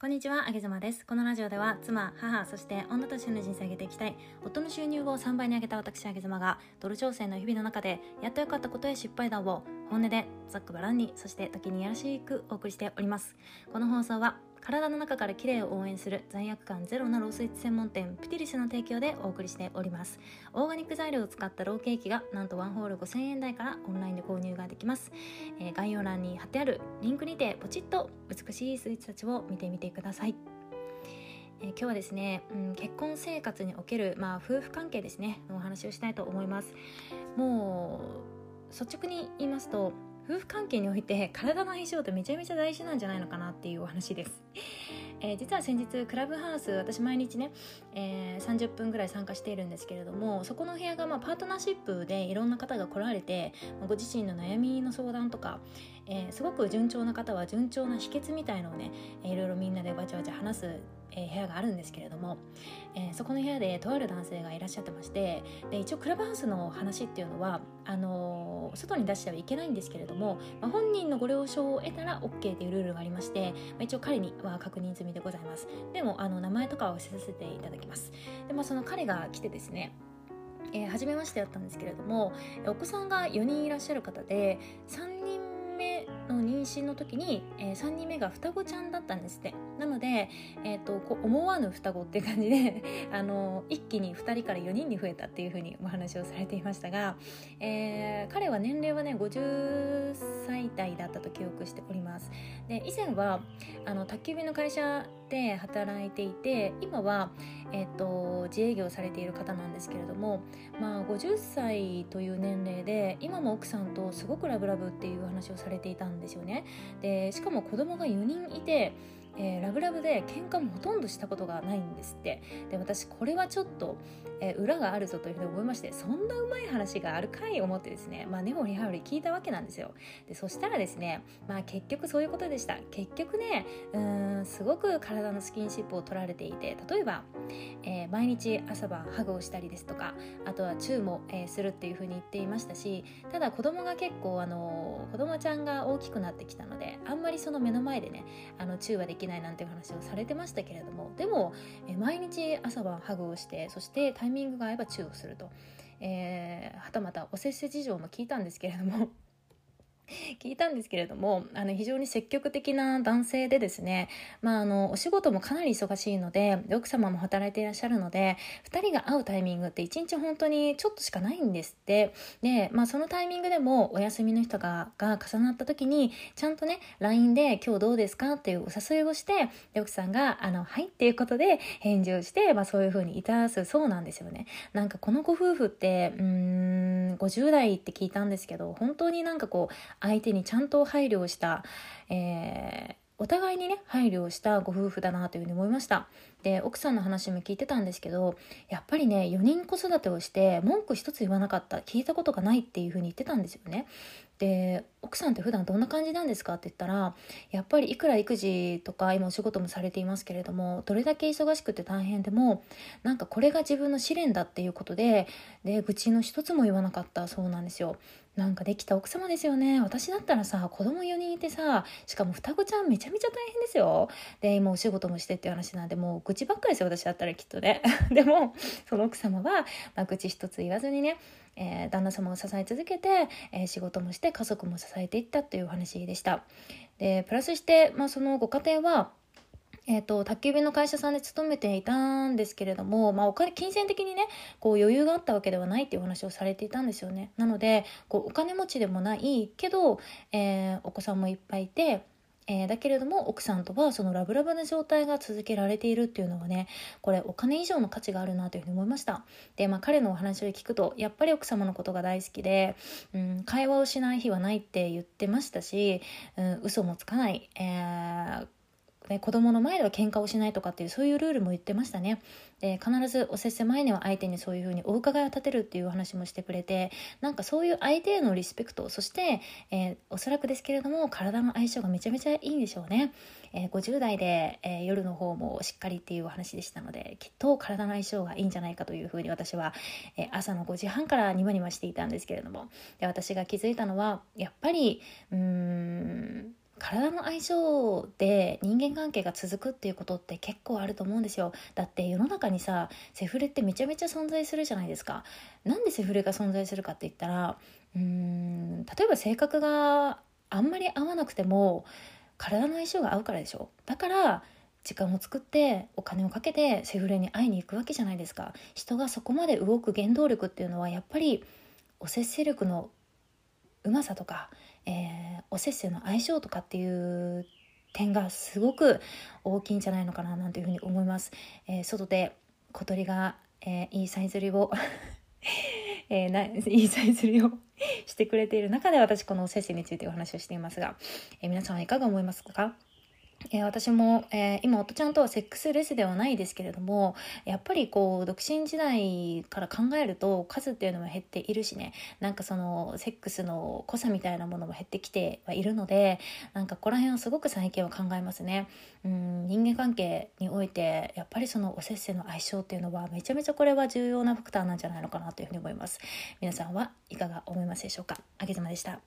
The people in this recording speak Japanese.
こんにちは、あげずまです。このラジオでは、妻、母、そして女としての人生を上げていきたい、夫の収入を3倍に上げた私、あげずまが、ドル調整の日々の中で、やっと良かったことや失敗談を、本音で、ざっくばらんに、そして時にやらしくお送りしております。この放送は、体の中から綺麗を応援する罪悪感ゼロなロースイーツ専門店プティリスの提供でお送りしております。オーガニック材料を使ったローケーキがなんとワンホール5000円台からオンラインで購入ができます、えー、概要欄に貼ってあるリンクにてポチッと美しいスイーツたちを見てみてください。えー、今日はですね、うん、結婚生活における、まあ、夫婦関係ですねお話をしたいと思います。もう率直に言いますと夫婦関係において体の相性ってめちゃめちゃ大事なんじゃないのかなっていうお話です。えー、実は先日クラブハウス私毎日ね、えー、30分ぐらい参加しているんですけれどもそこの部屋がまあパートナーシップでいろんな方が来られてご自身の悩みの相談とか、えー、すごく順調な方は順調な秘訣みたいのをねいろいろみんなでわちゃわちゃ話すえ、部屋があるんですけれども、えー、そこの部屋でとある男性がいらっしゃってましてで一応クラブハウスの話っていうのはあのー、外に出してはいけないんですけれども、まあ、本人のご了承を得たら OK というルールがありまして、まあ、一応彼には確認済みでございます。でもあの名前とかは伏せさせていただきます。で、まあ、その彼が来てですねえー、初めましてだったんですけれどもお子さんが4人いらっしゃる方で3人目の妊娠の時に、えー、3人目が双子ちゃんだったんですって。なので、えーと、こう思わぬ双子っていう感じで あの一気に2人から4人に増えたっていうふうにお話をされていましたが、えー、彼は年齢はね50歳代だったと記憶しております。で以前はあの宅急便の会社で働いていて今は、えーと、自営業されている方なんですけれども、まあ、50歳という年齢で今も奥さんとすごくラブラブっていう話をされていたんですよね。でしかも子供が4人いてえー、ラブラブで喧嘩もほとんどしたことがないんですって。で私これはちょっと、えー、裏があるぞというふうに思いましてそんなうまい話があるかい思ってですねまあ根掘り葉掘り聞いたわけなんですよ。でそしたらですねまあ結局そういうことでした。結局ねうんすごく体のスキンシップを取られていて例えば、えー、毎日朝晩ハグをしたりですとかあとはチューも、えー、するっていうふうに言っていましたしただ子供が結構あの子供ちゃんが大きくなってきたのであんまりその目の前でねあのチューはできないなんていう話をされてましたけれどもでも、え毎日朝晩ハグをしてそしてタイミングが合えばチューをすると、えー、はたまたおせっせ事情も聞いたんですけれども 聞いたんですけれどもあの非常に積極的な男性でですね、まあ、あのお仕事もかなり忙しいので奥様も働いていらっしゃるので2人が会うタイミングって1日本当にちょっとしかないんですってで、まあ、そのタイミングでもお休みの人がが重なった時にちゃんとね LINE で「今日どうですか?」っていうお誘いをしてで奥さんが「あのはい」っていうことで返事をして、まあ、そういうふうにいたすそうなんですよねなんかこのご夫婦ってうん50代って聞いたんですけど本当になんかこう相手にちゃんと配慮をした、えー、お互いにね配慮をしたご夫婦だなというふうに思いました。で奥さんの話も聞いてたんですけどやっぱりね4人子育てをして文句一つ言わなかった聞いたことがないっていうふうに言ってたんですよね。で奥さんって普段どんな感じなんですかって言ったらやっぱりいくら育児とか今お仕事もされていますけれどもどれだけ忙しくて大変でもなんかこれが自分の試練だっていうことでで愚痴の一つも言わなかったそうなんですよ。なんかできた奥様ですよね。私だったらさ子供4人いてさしかも双子ちゃんめちゃめちゃ大変ですよ。で今お仕事もしてっていう話なんでもう愚痴ばっかりですよ私だったらきっとね でもその奥様は、まあ、愚痴一つ言わずにねえー、旦那様を支え続けて、えー、仕事もして家族も支えていったというお話でした。でプラスして、まあ、そのご家庭はえーと、宅急便の会社さんで勤めていたんですけれども、まあ、お金金銭的にねこう余裕があったわけではないっていうお話をされていたんですよねなのでこうお金持ちでもないけど、えー、お子さんもいっぱいいてえー、だけれども奥さんとはそのラブラブな状態が続けられているっていうのはねこれお金以上の価値があるなというふうに思いました。で、まあ、彼のお話を聞くとやっぱり奥様のことが大好きで、うん、会話をしない日はないって言ってましたし、うん、嘘もつかない、えー、子供の前では喧嘩をしないとかっていうそういうルールも言ってましたね。で必ずおせっせ前には相手にそういうふうにお伺いを立てるっていう話もしてくれてなんかそういう相手へのリスペクトそして、えー、おそらくですけれども体の相性がめちゃめちゃいいんでしょうね。えー、50代で、えー、夜の方もしっかりっていうお話でしたのできっと体の相性がいいんじゃないかというふうに私は、え朝の5時半からニマニマしていたんですけれどもで私が気づいたのはやっぱりうーん体の相性で人間関係が続くっていうことって結構あると思うんですよ。だって世の中にさセフレってめちゃめちゃ存在するじゃないですか。なんでセフレが存在するかって言ったらうーん例えば性格があんまり合わなくても体の相性が合うからでしょ。だから時間を作ってお金をかけてセフレに会いに行くわけじゃないですか。人がそこまで動く原動力っていうのはやっぱりお節制力のうまさとか、えー、おせっせの相性とかっていう点がすごく大きいんじゃないのかななんていうふうに思います。えー、外で小鳥が、えー、いいさえずりを えー、ない いさえずりをしてくれている中で私このおせっせについてお話をしていますが、え皆さんはいかが思いますか？え、私も、えー、今夫ちゃんとはセックスレスではないですけれどもやっぱりこう独身時代から考えると数っていうのも減っているしね。なんかそのセックスの濃さみたいなものも減ってきてはいるのでなんかここら辺はすごく最近は考えますね。うん人間関係においてやっぱりそのおせっせの相性っていうのはめちゃめちゃこれは重要なファクターなんじゃないのかなというふうに思います。皆さんはいかが思いますでしょうか？あげずまでした。